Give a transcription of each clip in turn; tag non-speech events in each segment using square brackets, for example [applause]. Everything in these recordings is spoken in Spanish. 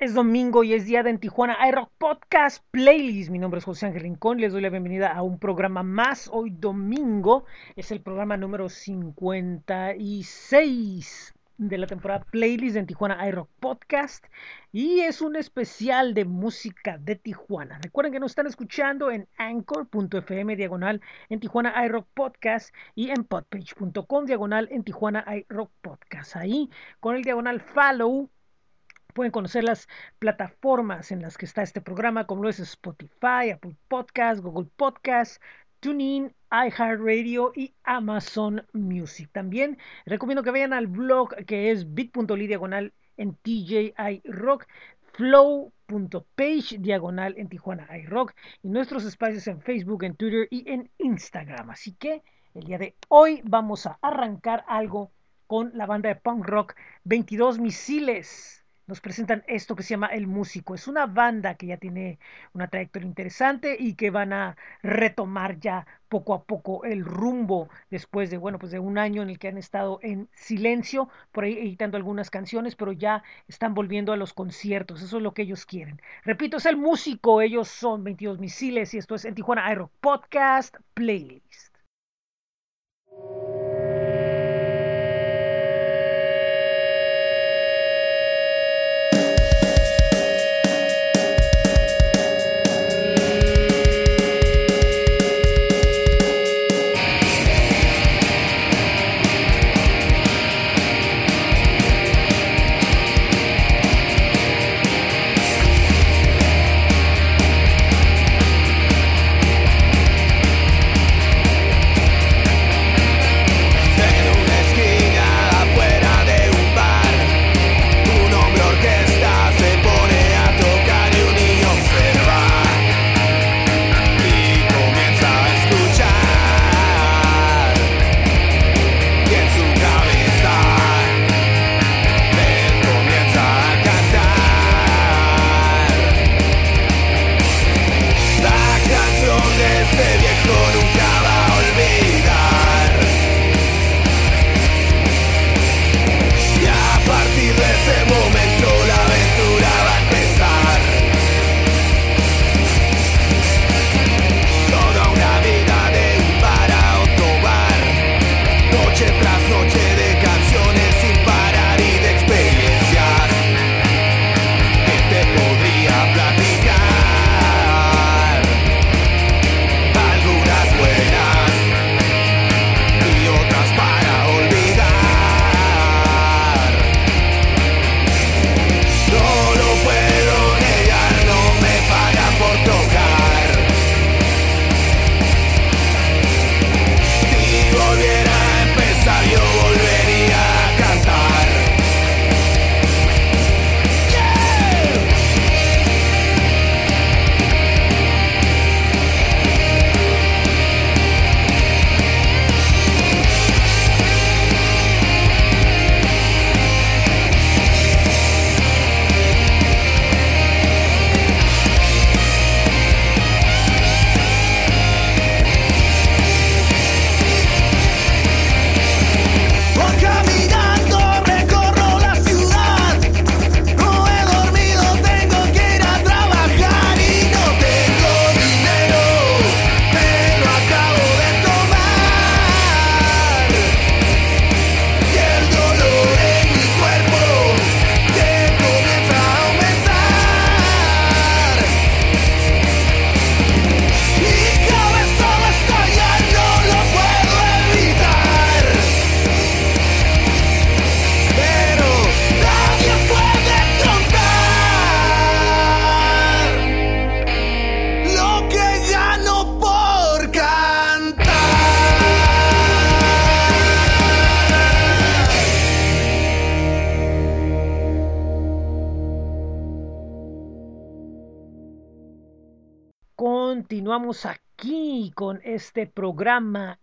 Es domingo y es día de en Tijuana iRock Podcast Playlist. Mi nombre es José Ángel Rincón. Les doy la bienvenida a un programa más. Hoy domingo es el programa número 56 de la temporada Playlist de en Tijuana iRock Podcast. Y es un especial de música de Tijuana. Recuerden que nos están escuchando en anchor.fm diagonal en Tijuana iRock Podcast y en podpage.com diagonal en Tijuana iRock Podcast. Ahí con el diagonal follow Pueden conocer las plataformas en las que está este programa, como lo es Spotify, Apple Podcast, Google Podcast, TuneIn, iHeartRadio y Amazon Music. También recomiendo que vayan al blog que es bit.ly diagonal en TJI Rock, flow.page diagonal en Tijuana iRock y nuestros espacios en Facebook, en Twitter y en Instagram. Así que el día de hoy vamos a arrancar algo con la banda de punk rock 22 Misiles nos presentan esto que se llama El Músico. Es una banda que ya tiene una trayectoria interesante y que van a retomar ya poco a poco el rumbo después de, bueno, pues de un año en el que han estado en silencio, por ahí editando algunas canciones, pero ya están volviendo a los conciertos. Eso es lo que ellos quieren. Repito, es El Músico. Ellos son 22 Misiles y esto es en Tijuana Aero Podcast Playlist.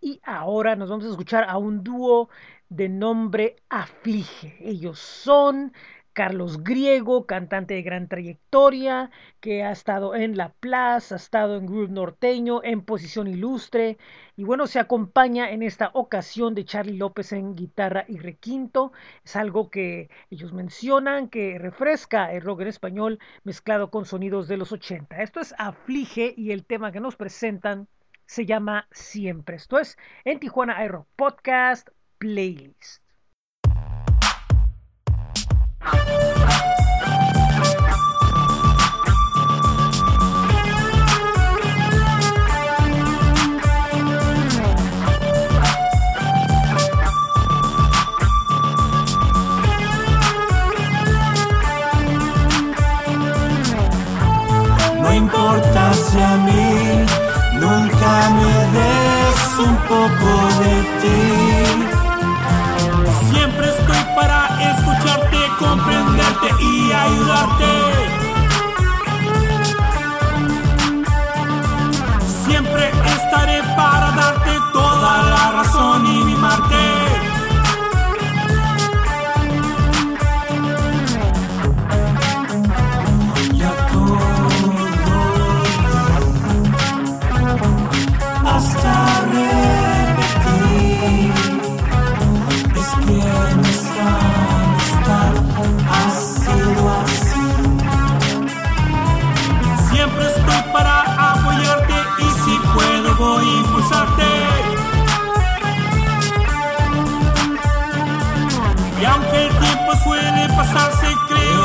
Y ahora nos vamos a escuchar a un dúo de nombre Aflige. Ellos son Carlos Griego, cantante de gran trayectoria, que ha estado en La Plaza, ha estado en Groove Norteño, en Posición Ilustre, y bueno, se acompaña en esta ocasión de Charlie López en guitarra y requinto. Es algo que ellos mencionan que refresca el rock en español mezclado con sonidos de los 80. Esto es Aflige y el tema que nos presentan se llama Siempre. Esto es en Tijuana Aero Podcast Playlist. No importa mí poco de ti. Siempre estoy para escucharte, comprenderte y ayudarte.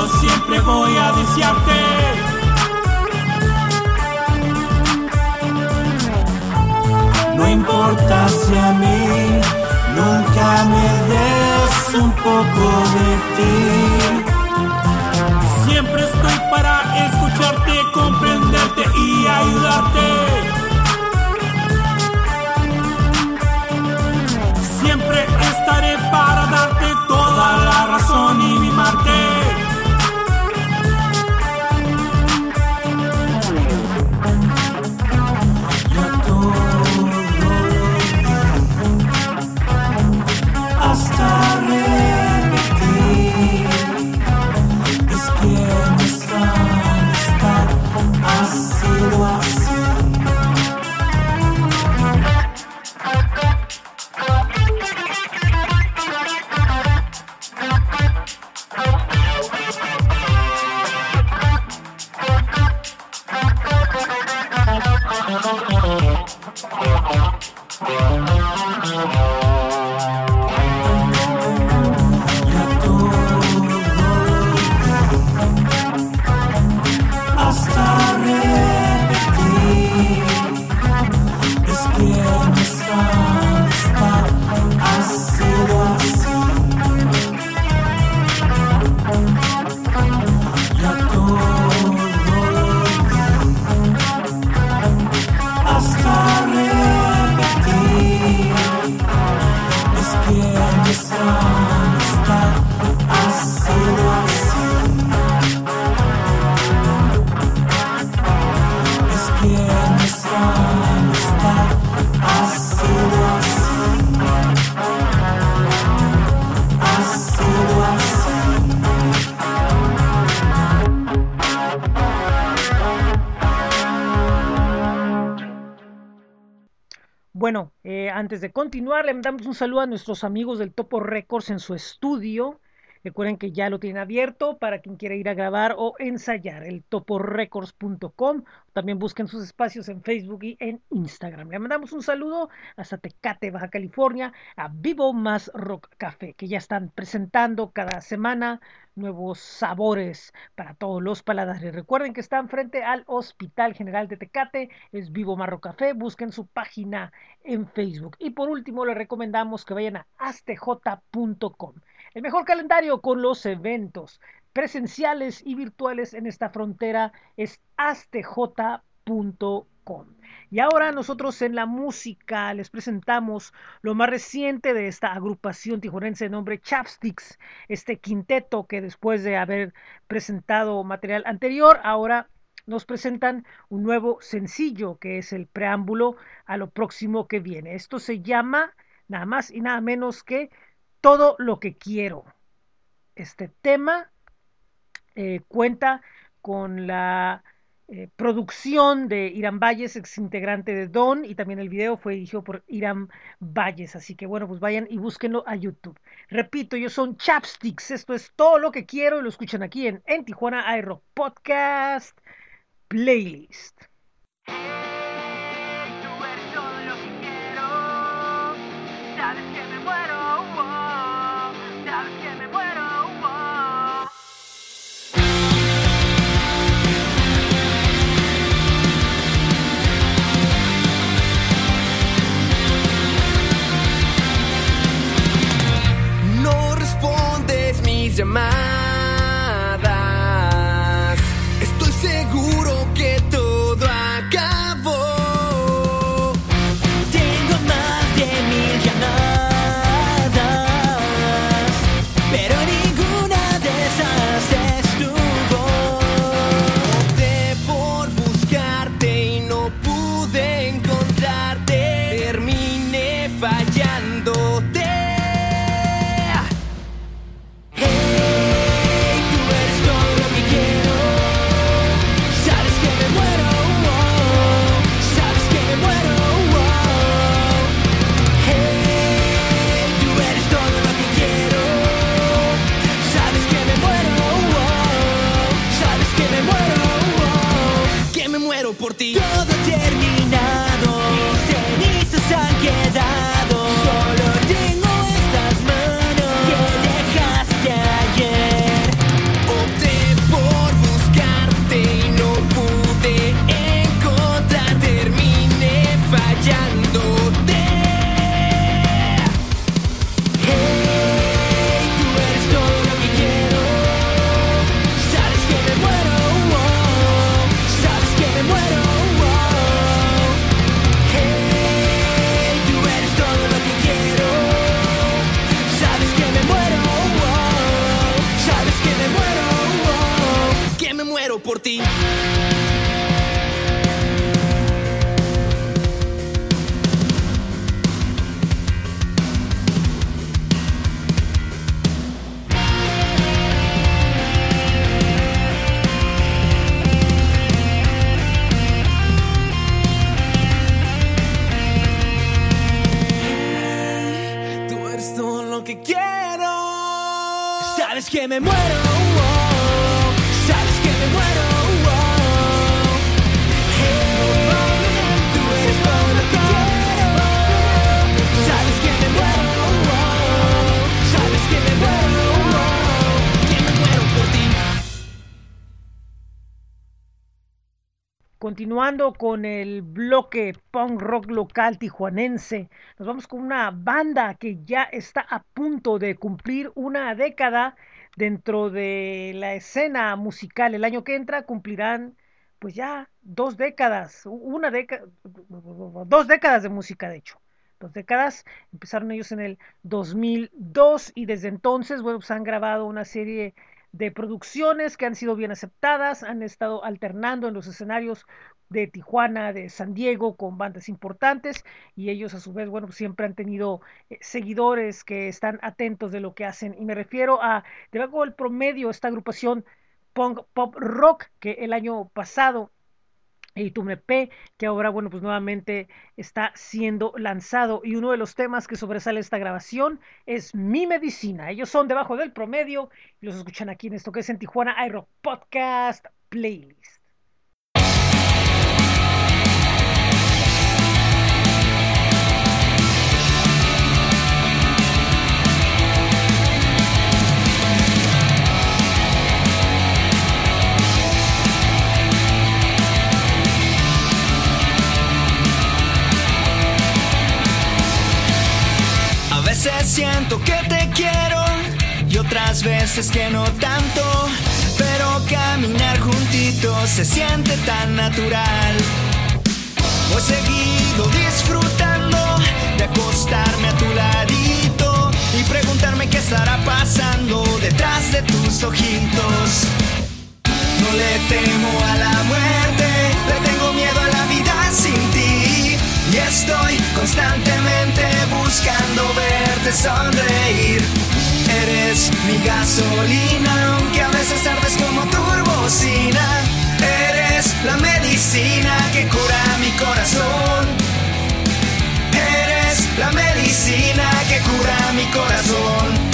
Siempre voy a desearte. No importa si a mí nunca me des un poco de ti. Siempre estoy para escucharte, comprenderte y ayudarte. Siempre estaré para darte toda la razón y mimarte. Continuar, le mandamos un saludo a nuestros amigos del Topo Records en su estudio. Recuerden que ya lo tienen abierto para quien quiera ir a grabar o ensayar, el toporecords.com. También busquen sus espacios en Facebook y en Instagram. Le mandamos un saludo hasta Tecate, Baja California, a Vivo Más Rock Café, que ya están presentando cada semana nuevos sabores para todos los paladares. Recuerden que están frente al Hospital General de Tecate, es Vivo Marro Café, busquen su página en Facebook. Y por último, les recomendamos que vayan a astj.com. El mejor calendario con los eventos presenciales y virtuales en esta frontera es astj.com. Y ahora nosotros en la música les presentamos lo más reciente de esta agrupación tijurense de nombre Chapsticks, este quinteto que después de haber presentado material anterior, ahora nos presentan un nuevo sencillo que es el preámbulo a lo próximo que viene. Esto se llama nada más y nada menos que Todo lo que quiero. Este tema eh, cuenta con la eh, producción de Irán Valles, ex integrante de Don, y también el video fue dirigido por Irán Valles. Así que bueno, pues vayan y búsquenlo a YouTube. Repito, ellos son Chapsticks. Esto es todo lo que quiero y lo escuchan aquí en, en Tijuana iRock Podcast Playlist. Me muero. Continuando con el bloque punk rock local tijuanense, nos vamos con una banda que ya está a punto de cumplir una década dentro de la escena musical. El año que entra cumplirán pues ya dos décadas, una década, dos décadas de música de hecho. Dos décadas, empezaron ellos en el 2002 y desde entonces, bueno, pues han grabado una serie de producciones que han sido bien aceptadas, han estado alternando en los escenarios de Tijuana, de San Diego, con bandas importantes y ellos a su vez, bueno, siempre han tenido eh, seguidores que están atentos de lo que hacen y me refiero a, debajo del promedio, esta agrupación punk pop rock que el año pasado y P que ahora, bueno, pues nuevamente está siendo lanzado. Y uno de los temas que sobresale esta grabación es Mi Medicina. Ellos son debajo del promedio y los escuchan aquí en esto que es en Tijuana iRock Podcast Playlist. Veces siento que te quiero y otras veces que no tanto. Pero caminar juntitos se siente tan natural. He seguido disfrutando de acostarme a tu ladito y preguntarme qué estará pasando detrás de tus ojitos. No le temo a la muerte, le tengo miedo a la vida sin ti. Y estoy constantemente buscando verte sonreír. Eres mi gasolina, aunque a veces ardes como turbocina. Eres la medicina que cura mi corazón. Eres la medicina que cura mi corazón.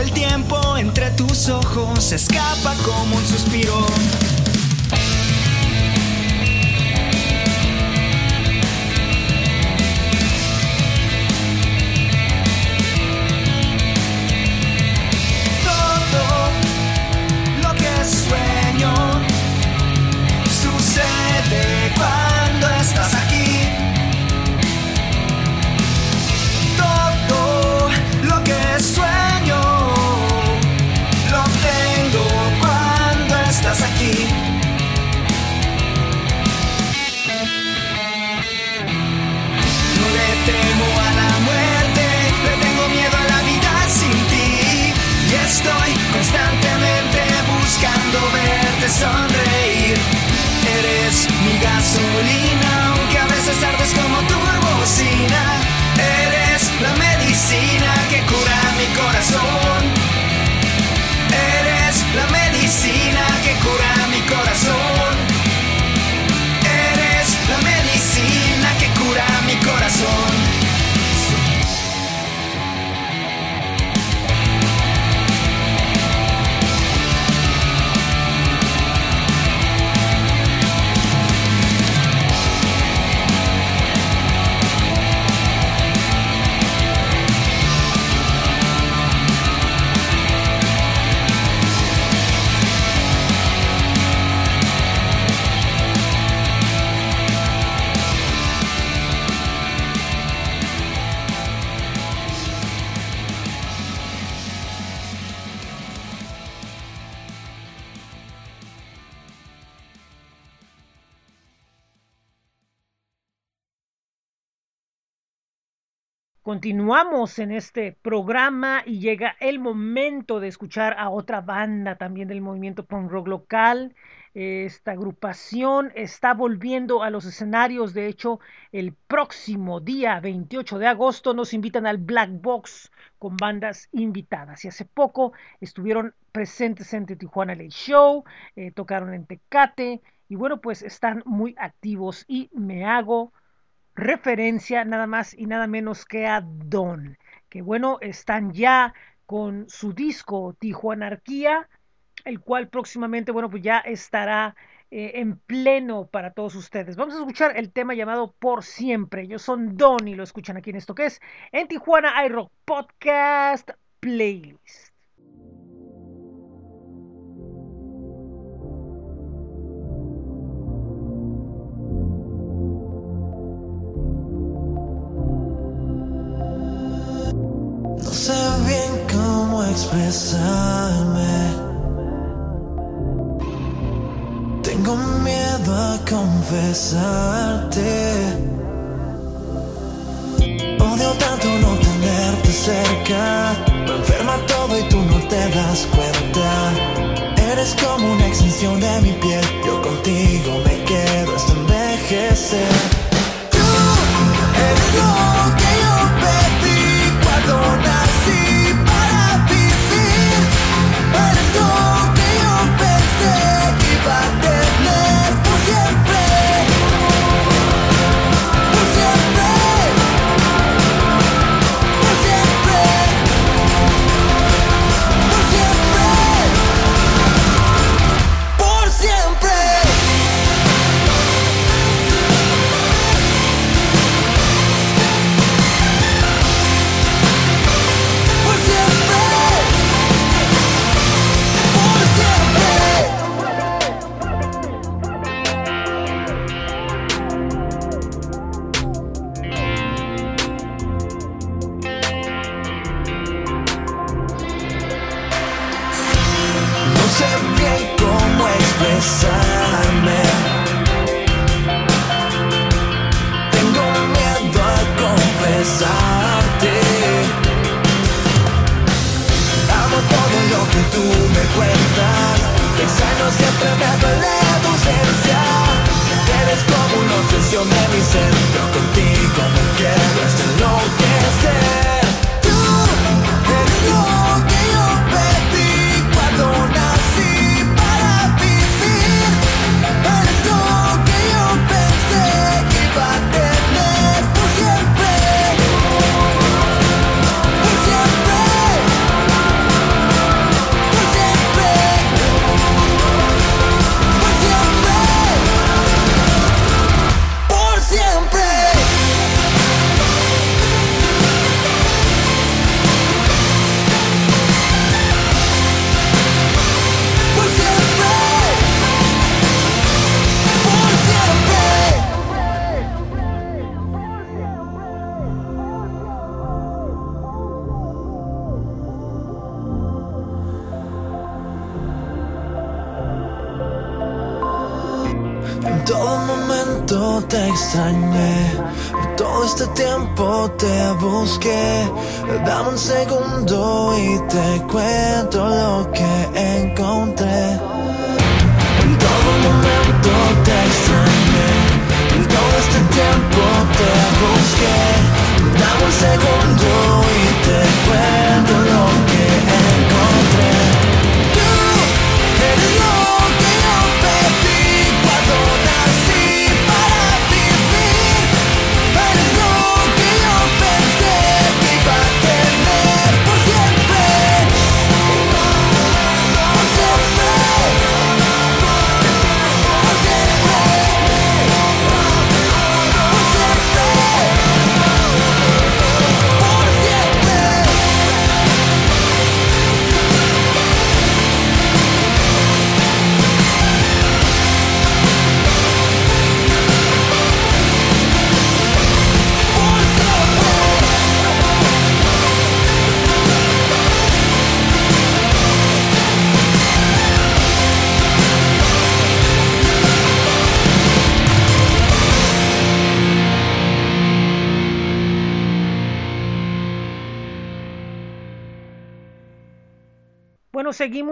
El tiempo entre tus ojos escapa como un suspiro. Continuamos en este programa y llega el momento de escuchar a otra banda también del movimiento punk rock local. Esta agrupación está volviendo a los escenarios. De hecho, el próximo día 28 de agosto nos invitan al Black Box con bandas invitadas. Y hace poco estuvieron presentes en The Tijuana Late Show, eh, tocaron en Tecate y bueno, pues están muy activos y me hago referencia nada más y nada menos que a Don, que bueno, están ya con su disco Tijuanarquía, el cual próximamente, bueno, pues ya estará eh, en pleno para todos ustedes. Vamos a escuchar el tema llamado Por Siempre. Ellos son Don y lo escuchan aquí en esto que es en Tijuana iRock Podcast Playlist. Tengo miedo a confesarte. Odio tanto no tenerte cerca. Me enferma todo y tú no te das cuenta. Eres como una extensión de mi piel.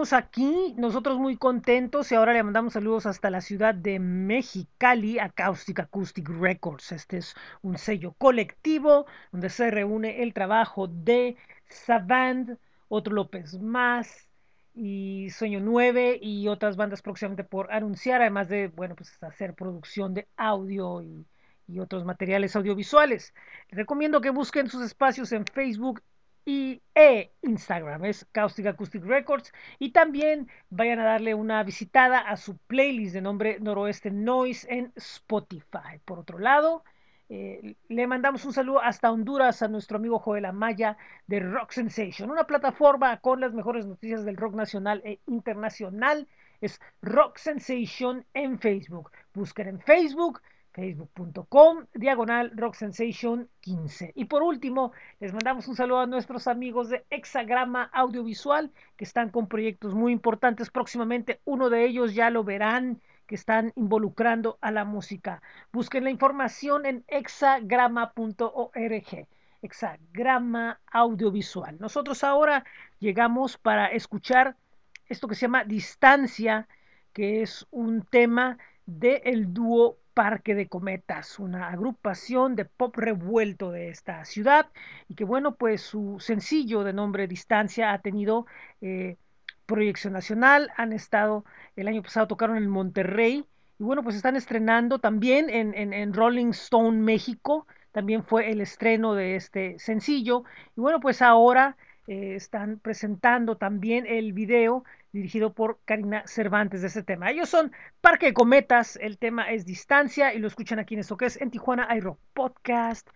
Aquí, nosotros muy contentos y ahora le mandamos saludos hasta la ciudad de Mexicali, a Acoustic Records. Este es un sello colectivo donde se reúne el trabajo de Savant, otro López Más y Sueño 9 y otras bandas próximamente por anunciar, además de, bueno, pues hacer producción de audio y, y otros materiales audiovisuales. Les recomiendo que busquen sus espacios en Facebook y e Instagram es Caustic Acoustic Records y también vayan a darle una visitada a su playlist de nombre Noroeste Noise en Spotify. Por otro lado, eh, le mandamos un saludo hasta Honduras a nuestro amigo Joel Amaya de Rock Sensation, una plataforma con las mejores noticias del rock nacional e internacional. Es Rock Sensation en Facebook. Busquen en Facebook facebook.com diagonal rock sensation 15 y por último les mandamos un saludo a nuestros amigos de hexagrama audiovisual que están con proyectos muy importantes. Próximamente uno de ellos ya lo verán que están involucrando a la música. Busquen la información en hexagrama.org hexagrama audiovisual. Nosotros ahora llegamos para escuchar esto que se llama distancia que es un tema del el dúo Parque de Cometas, una agrupación de pop revuelto de esta ciudad y que bueno, pues su sencillo de nombre Distancia ha tenido eh, proyección nacional, han estado, el año pasado tocaron en Monterrey y bueno, pues están estrenando también en, en, en Rolling Stone México, también fue el estreno de este sencillo y bueno, pues ahora eh, están presentando también el video dirigido por Karina Cervantes de este tema. Ellos son Parque de Cometas, el tema es Distancia y lo escuchan aquí en esto que es en Tijuana iRock Podcast.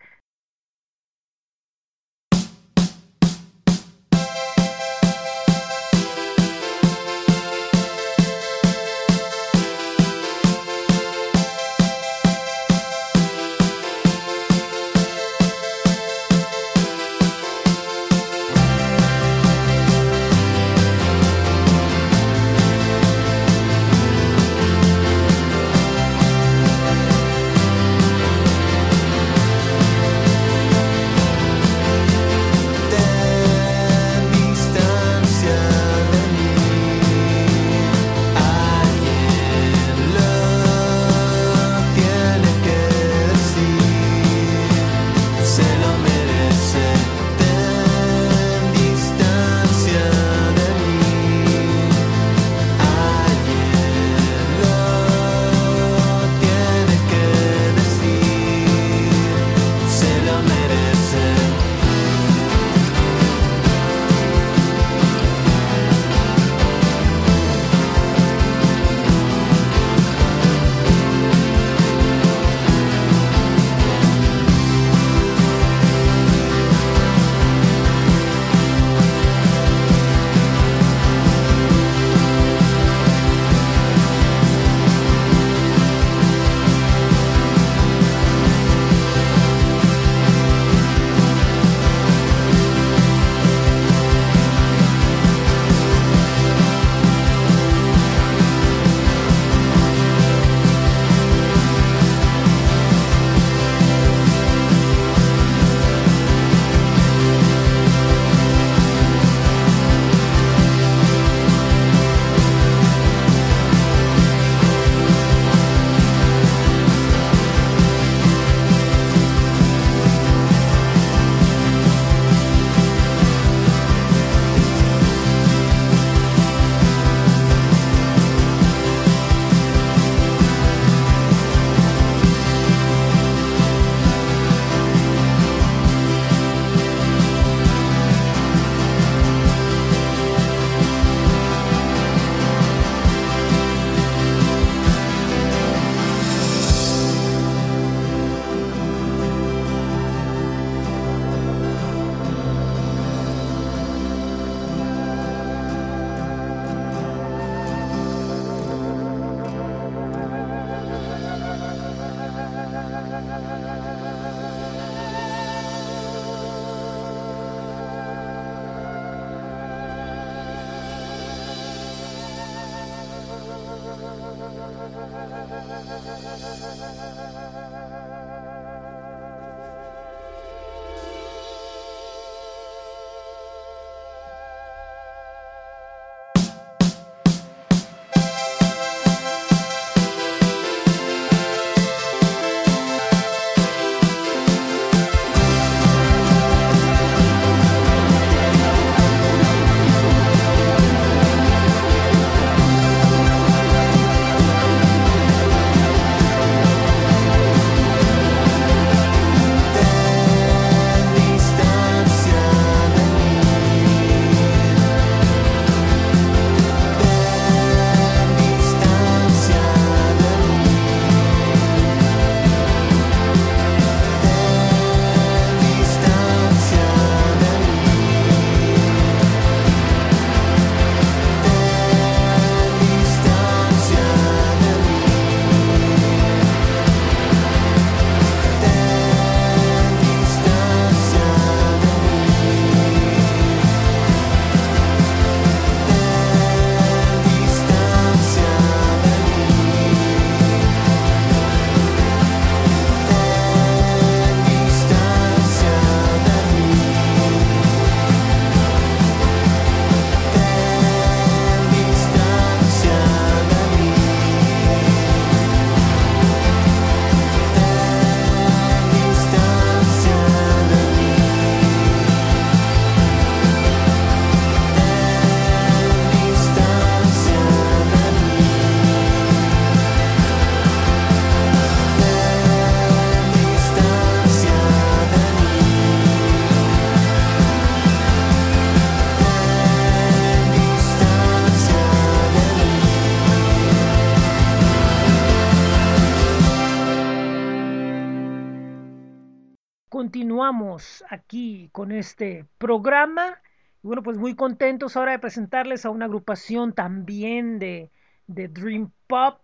Aquí con este programa. Y bueno, pues muy contentos ahora de presentarles a una agrupación también de, de Dream Pop,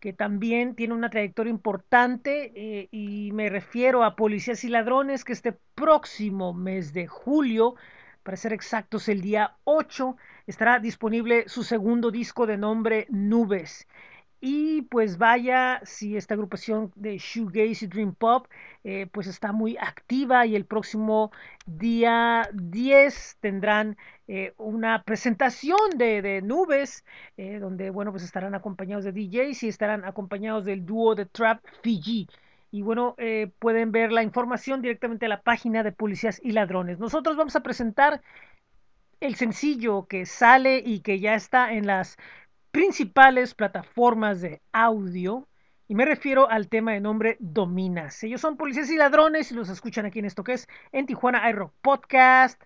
que también tiene una trayectoria importante, eh, y me refiero a Policías y Ladrones, que este próximo mes de julio, para ser exactos, el día 8, estará disponible su segundo disco de nombre Nubes. Y pues vaya, si esta agrupación de Shoegaze y Dream Pop eh, pues está muy activa y el próximo día 10 tendrán eh, una presentación de, de Nubes, eh, donde bueno, pues estarán acompañados de DJs y estarán acompañados del dúo de Trap Fiji. Y bueno, pueden ver la información directamente a la página de Policías y Ladrones. Nosotros vamos a presentar el sencillo que sale y que ya está en las principales plataformas de audio. Y me refiero al tema de nombre Dominas. Ellos son policías y ladrones y los escuchan aquí en esto que es en Tijuana iRock Podcast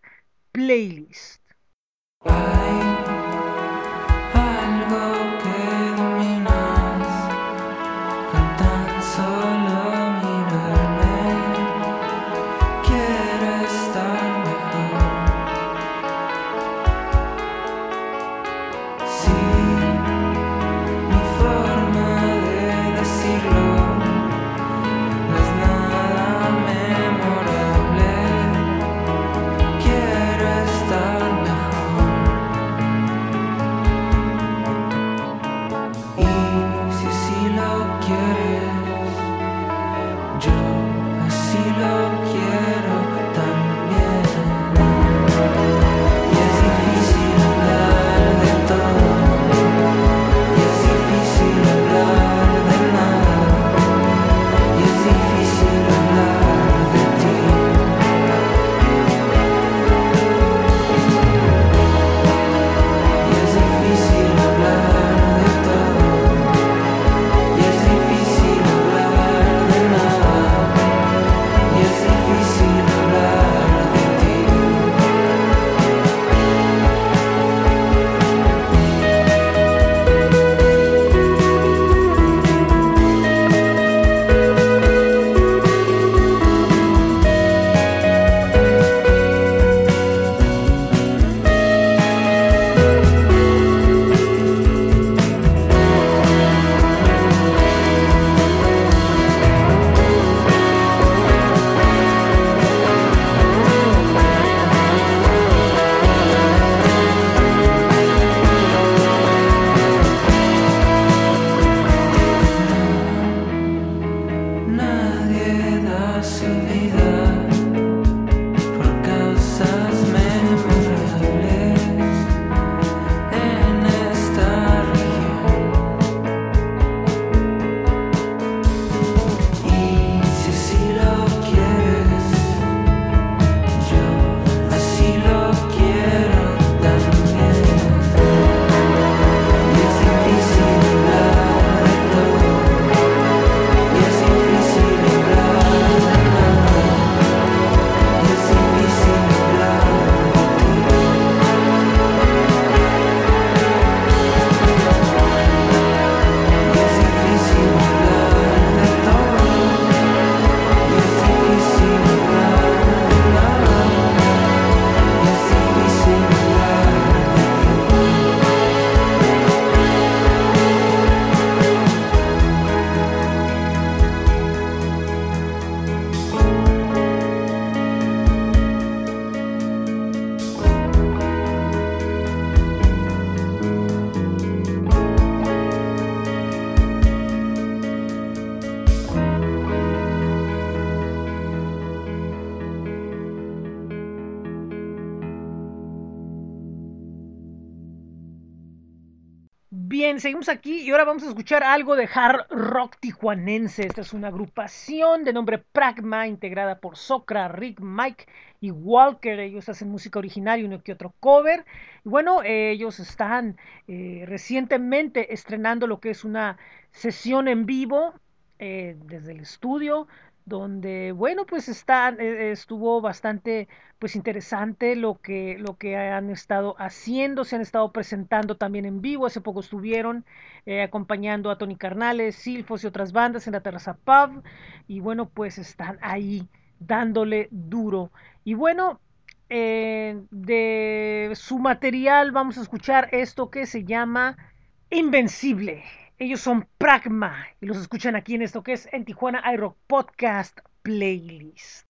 Playlist. Algo de hard rock tijuanense. Esta es una agrupación de nombre Pragma, integrada por Socra, Rick, Mike y Walker. Ellos hacen música original y uno que otro cover. Y bueno, eh, ellos están eh, recientemente estrenando lo que es una sesión en vivo eh, desde el estudio donde, bueno, pues está, eh, estuvo bastante, pues interesante lo que, lo que han estado haciendo, se han estado presentando también en vivo, hace poco estuvieron eh, acompañando a Tony Carnales, Silfos y otras bandas en la terraza pub. Y bueno, pues están ahí dándole duro. Y bueno, eh, de su material vamos a escuchar esto que se llama Invencible. Ellos son Pragma y los escuchan aquí en esto que es en Tijuana iRock Podcast Playlist.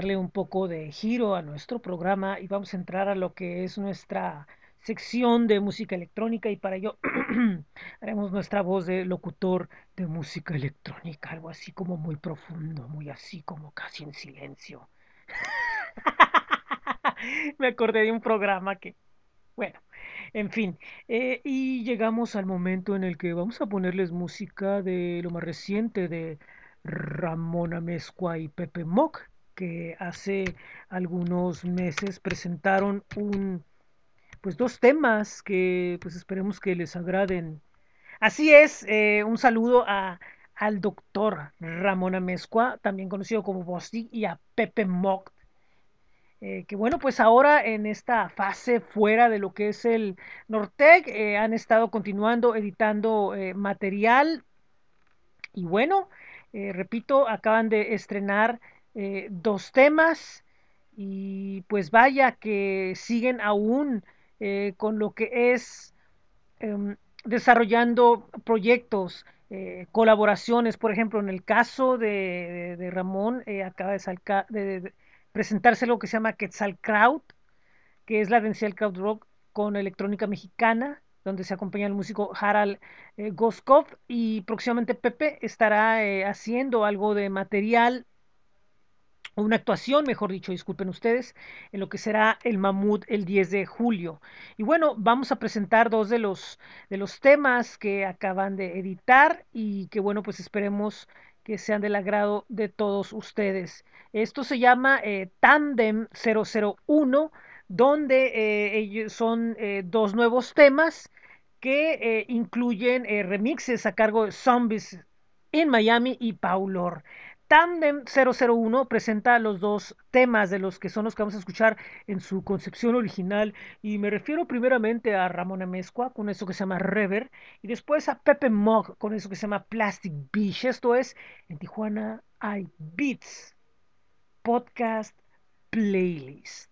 Darle un poco de giro a nuestro programa y vamos a entrar a lo que es nuestra sección de música electrónica y para ello [clears throat] haremos nuestra voz de locutor de música electrónica, algo así como muy profundo, muy así como casi en silencio. [laughs] Me acordé de un programa que, bueno, en fin, eh, y llegamos al momento en el que vamos a ponerles música de lo más reciente de Ramón Amezcua y Pepe Mock, que hace algunos meses presentaron un, pues dos temas que pues esperemos que les agraden. Así es, eh, un saludo a, al doctor Ramón Amezcua, también conocido como Bosti, y a Pepe Mock, eh, que bueno, pues ahora en esta fase fuera de lo que es el Nortec, eh, han estado continuando editando material y bueno, repito, acaban de estrenar eh, dos temas y pues vaya que siguen aún eh, con lo que es em, desarrollando proyectos, eh, colaboraciones, por ejemplo, en el caso de, de- Ramón, eh, acaba de, presentarse lo que se llama Quetzalkraut, que es la densidad crowd rock con electrónica mexicana, donde se acompaña el músico Harald eh, Goskov y próximamente Pepe estará haciendo algo de material una actuación, mejor dicho, disculpen ustedes, en lo que será el Mamut el 10 de julio. Y bueno, vamos a presentar dos de los, de los temas que acaban de editar y que bueno, pues esperemos que sean del agrado de todos ustedes. Esto se llama eh, Tandem 001, donde eh, ellos son eh, dos nuevos temas que incluyen remixes a cargo de Zombies en Miami y Paulor. Tandem 001 presenta los dos temas de los que son los que vamos a escuchar en su concepción original y me refiero primeramente a Ramón Amezcua con eso que se llama Rever y después a Pepe Mog con eso que se llama Plastic Beach. Esto es en Tijuana hay Beats Podcast Playlist.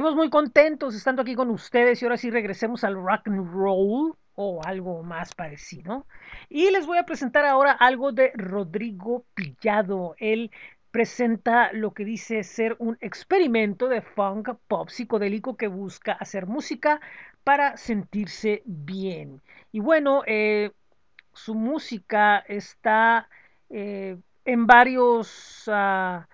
Seguimos muy contentos estando aquí con ustedes y ahora sí regresemos al rock and roll o algo más parecido. Y les voy a presentar ahora algo de Rodrigo Pillado. Él presenta lo que dice ser un experimento de funk pop psicodélico que busca hacer música para sentirse bien. Y bueno, eh, su música está eh, en varios... Uh,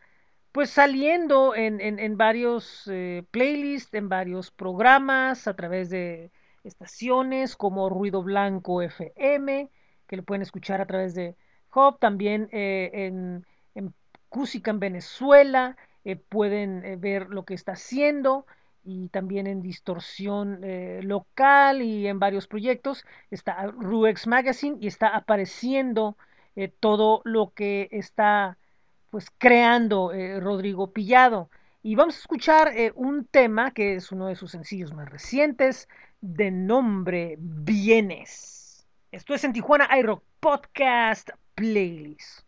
pues saliendo en, en, en varios eh, playlists, en varios programas, a través de estaciones como Ruido Blanco FM, que lo pueden escuchar a través de Hop, también eh, en, en Venezuela, eh, pueden eh, ver lo que está haciendo y también en distorsión local y en varios proyectos. Está Ruex Magazine y está apareciendo todo lo que está pues creando eh, Rodrigo Pillado. Y vamos a escuchar eh, un tema que es uno de sus sencillos más recientes, de nombre Vienes. Esto es en Tijuana iRock Podcast Playlist.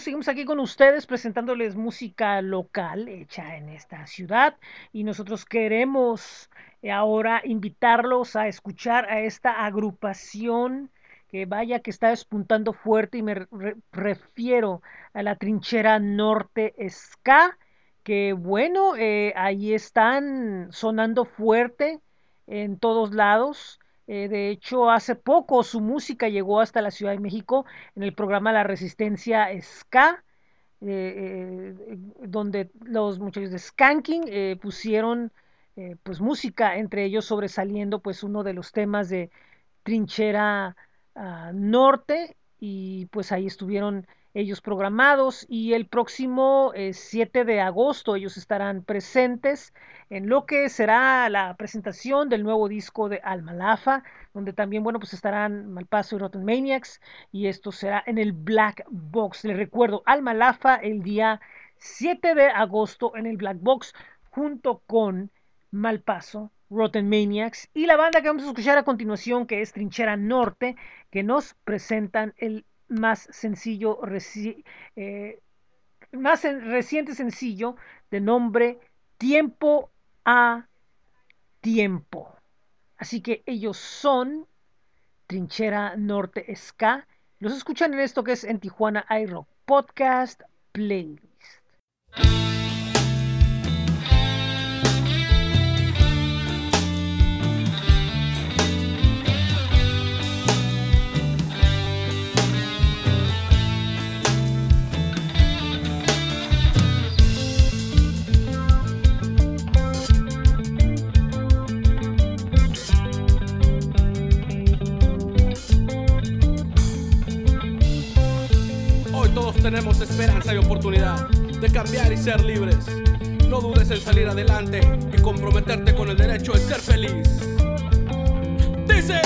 Seguimos aquí con ustedes presentándoles música local hecha en esta ciudad y nosotros queremos eh, ahora invitarlos a escuchar a esta agrupación que vaya que está despuntando fuerte y me re- refiero a la trinchera norte ska, que bueno, eh, ahí están sonando fuerte en todos lados. Eh, de hecho, hace poco su música llegó hasta la Ciudad de México en el programa La Resistencia Ska, eh, eh, donde los muchachos de Skanking pusieron pues música, entre ellos sobresaliendo pues uno de los temas de Trinchera ah, Norte y pues ahí estuvieron ellos programados y el próximo eh, 7 de agosto ellos estarán presentes en lo que será la presentación del nuevo disco de Almalafa, donde también, bueno, pues estarán Malpaso y Rotten Maniacs y esto será en el Black Box. Les recuerdo, Almalafa el día 7 de agosto en el Black Box junto con Malpaso, Rotten Maniacs y la banda que vamos a escuchar a continuación que es Trinchera Norte que nos presentan el más sencillo eh, más en- reciente sencillo de nombre Tiempo a Tiempo. Así que ellos son Trinchera Norte Ska. Los escuchan en esto que es en Tijuana iRock Podcast Playlist. Tenemos esperanza y oportunidad de cambiar y ser libres. No dudes en salir adelante y comprometerte con el derecho de ser feliz. Dice.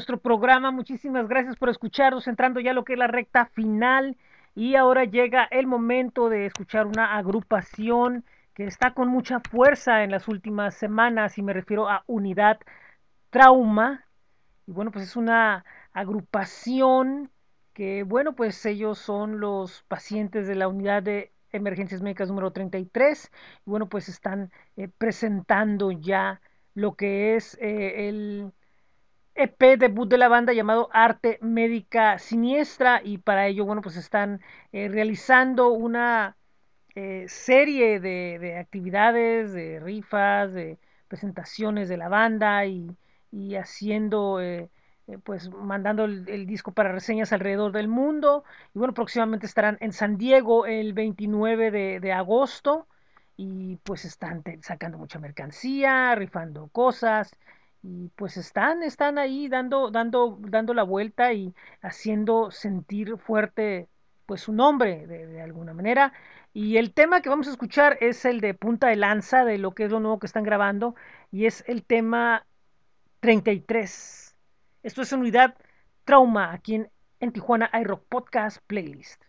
Nuestro programa. Muchísimas gracias por escucharnos, entrando ya a lo que es la recta final. Y ahora llega el momento de escuchar una agrupación que está con mucha fuerza en las últimas semanas, y me refiero a Unidad Trauma. Y bueno, pues es una agrupación que, bueno, pues ellos son los pacientes de la unidad de emergencias médicas número 33. Y bueno, pues están eh, presentando ya lo que es eh, el EP debut de la banda llamado Arte Médica Siniestra y para ello, bueno, pues están eh, realizando una eh, serie de, de actividades, de rifas, de presentaciones de la banda y, haciendo, eh, eh, pues mandando el, disco para reseñas alrededor del mundo. Y bueno, próximamente estarán en San Diego el 29 de, agosto y pues están sacando mucha mercancía, rifando cosas y pues están, están ahí dando, dando, dando la vuelta y haciendo sentir fuerte pues su nombre de, alguna manera. Y el tema que vamos a escuchar es el de punta de lanza de lo que es lo nuevo que están grabando y es el tema 33. Esto es Unidad Trauma aquí en, en Tijuana iRock Podcast Playlist.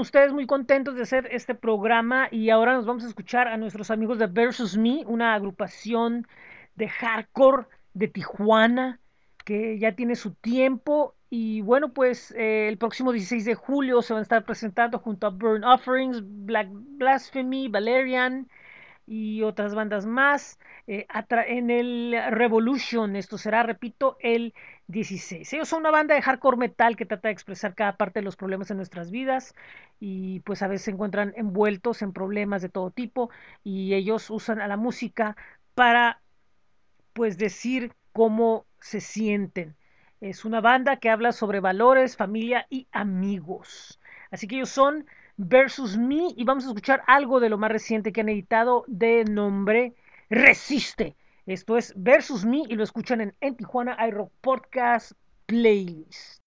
Ustedes muy contentos de hacer este programa y ahora nos vamos a escuchar a nuestros amigos de Versus Me, una agrupación de hardcore de Tijuana que ya tiene su tiempo y bueno pues eh, el próximo 16 de julio se van a estar presentando junto a Burn Offerings, Black Blasphemy, Valerian y otras bandas más eh, en el Revolution. Esto será, repito, el 16. Ellos son una banda de hardcore metal que trata de expresar cada parte de los problemas de nuestras vidas y pues a veces se encuentran envueltos en problemas de todo tipo y ellos usan a la música para pues decir cómo se sienten. Es una banda que habla sobre valores, familia y amigos. Así que ellos son Versus Me y vamos a escuchar algo de lo más reciente que han editado de nombre Resiste. Esto es Versus Me y lo escuchan en, en Tijuana iRock Podcast Playlist.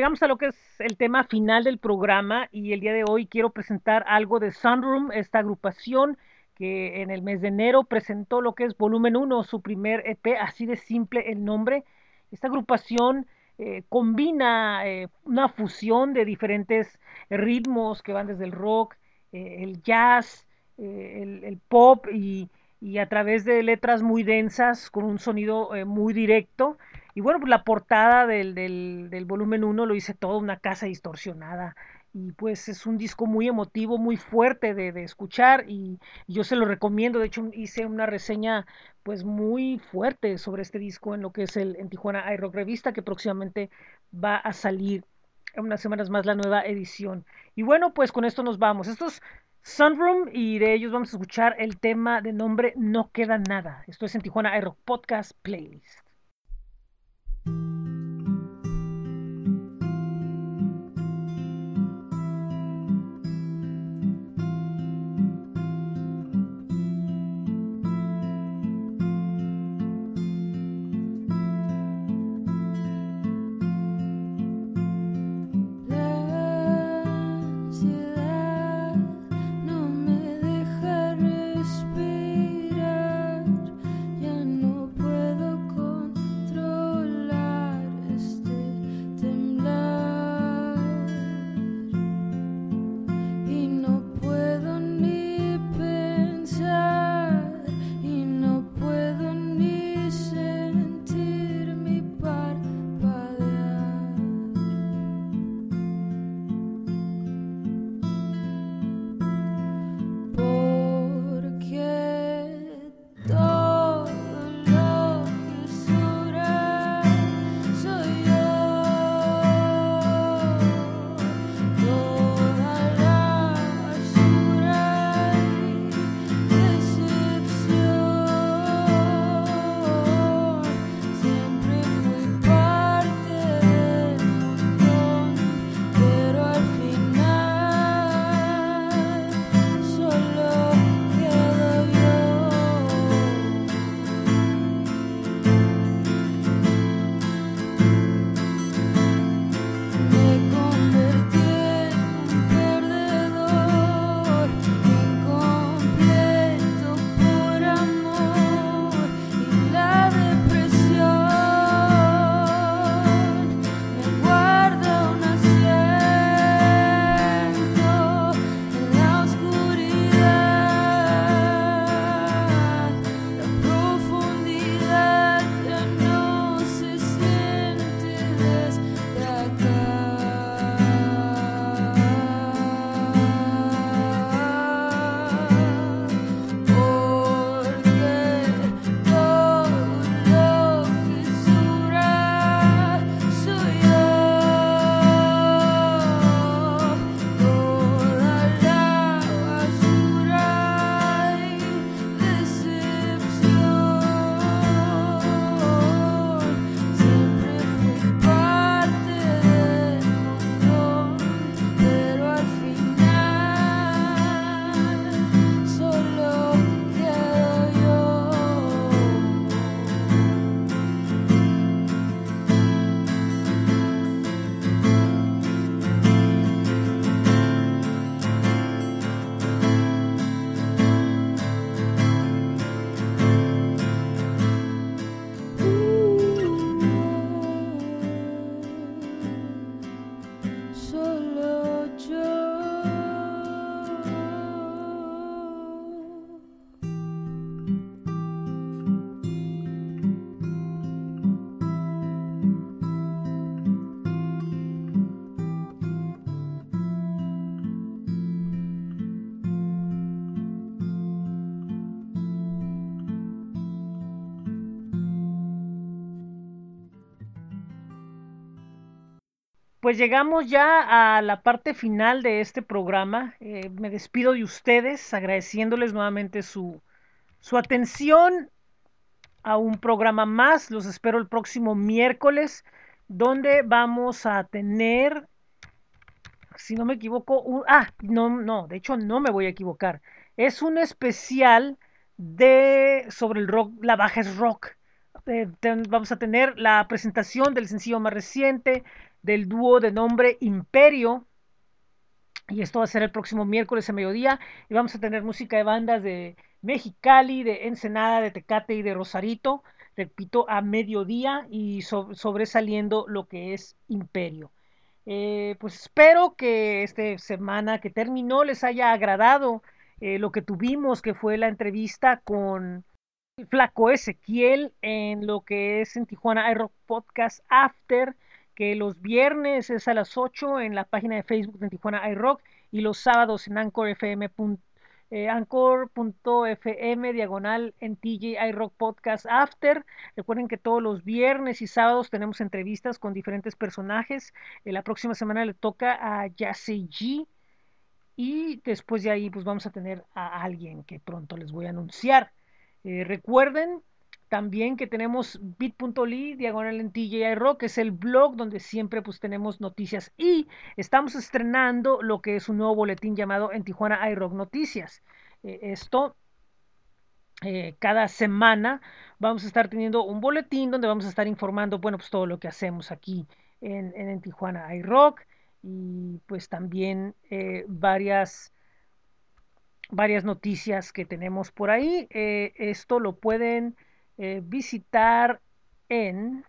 Llegamos a lo que es el tema final del programa y el día de hoy quiero presentar algo de Sunroom, esta agrupación que en el mes de enero presentó lo que es Volumen 1, su primer EP, así de simple el nombre. Esta agrupación eh, combina eh, una fusión de diferentes ritmos que van desde el rock, eh, el jazz, el, pop y, a través de letras muy densas con un sonido muy directo. Y bueno, pues la portada del, del, volumen 1 lo hice todo una casa distorsionada. Y pues es un disco muy emotivo, muy fuerte de, escuchar y, yo se lo recomiendo. De hecho, hice una reseña pues muy fuerte sobre este disco en lo que es el en Tijuana iRock Revista, que próximamente va a salir en unas semanas más la nueva edición. Y bueno, pues con esto nos vamos. Esto es Sunroom y de ellos vamos a escuchar el tema de nombre No Queda Nada. Esto es en Tijuana iRock Podcast Playlist. Pues llegamos ya a la parte final de este programa. Eh, me despido de ustedes agradeciéndoles nuevamente su, su atención a un programa más. Los espero el próximo miércoles, donde vamos a tener, si no me equivoco, un, ah, no, no, de hecho no me voy a equivocar. Es un especial de sobre el rock, la baja es rock. Eh, vamos a tener la presentación del sencillo más reciente del dúo de nombre Imperio. Y esto va a ser el próximo miércoles a mediodía. Y vamos a tener música de bandas de Mexicali, de Ensenada, de Tecate y de Rosarito. Repito, a mediodía y so- sobresaliendo lo que es Imperio. Eh, pues espero que esta semana que terminó les haya agradado eh, lo que tuvimos, que fue la entrevista con Flaco Ezequiel en lo que es en Tijuana iRock Podcast After, que los viernes es a las 8 en la página de Facebook de Tijuana iRock y los sábados en Anchor FM. eh, Anchor.fm diagonal en TJ iRock Podcast After. Recuerden que todos los viernes y sábados tenemos entrevistas con diferentes personajes. Eh, la próxima semana le toca a Yasei G. Y después de ahí, pues vamos a tener a alguien que pronto les voy a anunciar. Eh, recuerden también que tenemos bit.ly, diagonal en TJI Rock, que es el blog donde siempre pues tenemos noticias. Y estamos estrenando lo que es un nuevo boletín llamado En Tijuana iRock Noticias. Eh, esto eh, cada semana vamos a estar teniendo un boletín donde vamos a estar informando, bueno, pues todo lo que hacemos aquí en, en, Tijuana iRock y pues también eh, varias varias noticias que tenemos por ahí. Esto lo pueden eh, visitar en,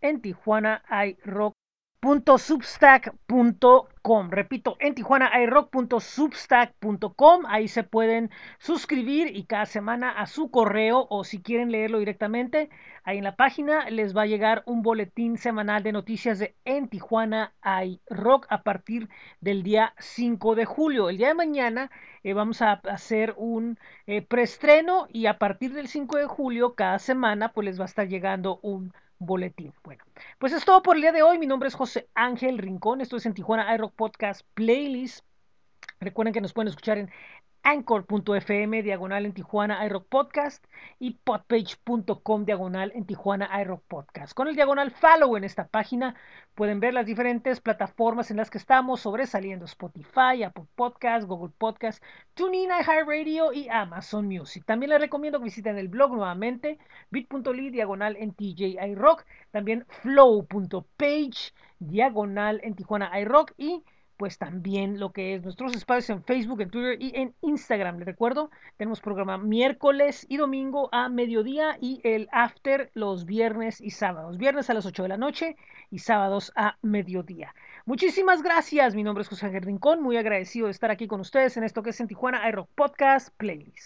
en Tijuana iRock.substack.com. Repito, en Tijuana. Ahí se pueden suscribir y cada semana a su correo o si quieren leerlo directamente, ahí en la página les va a llegar un boletín semanal de noticias de En Tijuana iRock a partir del día 5 de julio. El día de mañana eh, vamos a hacer un eh, preestreno y a partir del 5 de julio cada semana pues les va a estar llegando un boletín. Bueno, pues es todo por el día de hoy. Mi nombre es José Ángel Rincón. Esto es en Tijuana iRock Podcast Playlist. Recuerden que nos pueden escuchar en anchor.fm diagonal en Tijuana iRock Podcast y podpage.com diagonal en Tijuana iRock Podcast. Con el diagonal follow en esta página pueden ver las diferentes plataformas en las que estamos sobresaliendo Spotify, Apple Podcast, Google Podcast, TuneIn, iHeartRadio y Amazon Music. También les recomiendo que visiten el blog nuevamente bit.ly diagonal en TJ iRock, también flow.page diagonal en Tijuana iRock y pues también lo que es nuestros espacios en Facebook, en Twitter y en Instagram. Les recuerdo, tenemos programa miércoles y domingo a mediodía y el after los viernes y sábados. Viernes a las 8 de la noche y sábados a mediodía. Muchísimas gracias. Mi nombre es José Ángel Rincón. Muy agradecido de estar aquí con ustedes en esto que es en Tijuana iRock Podcast Playlist.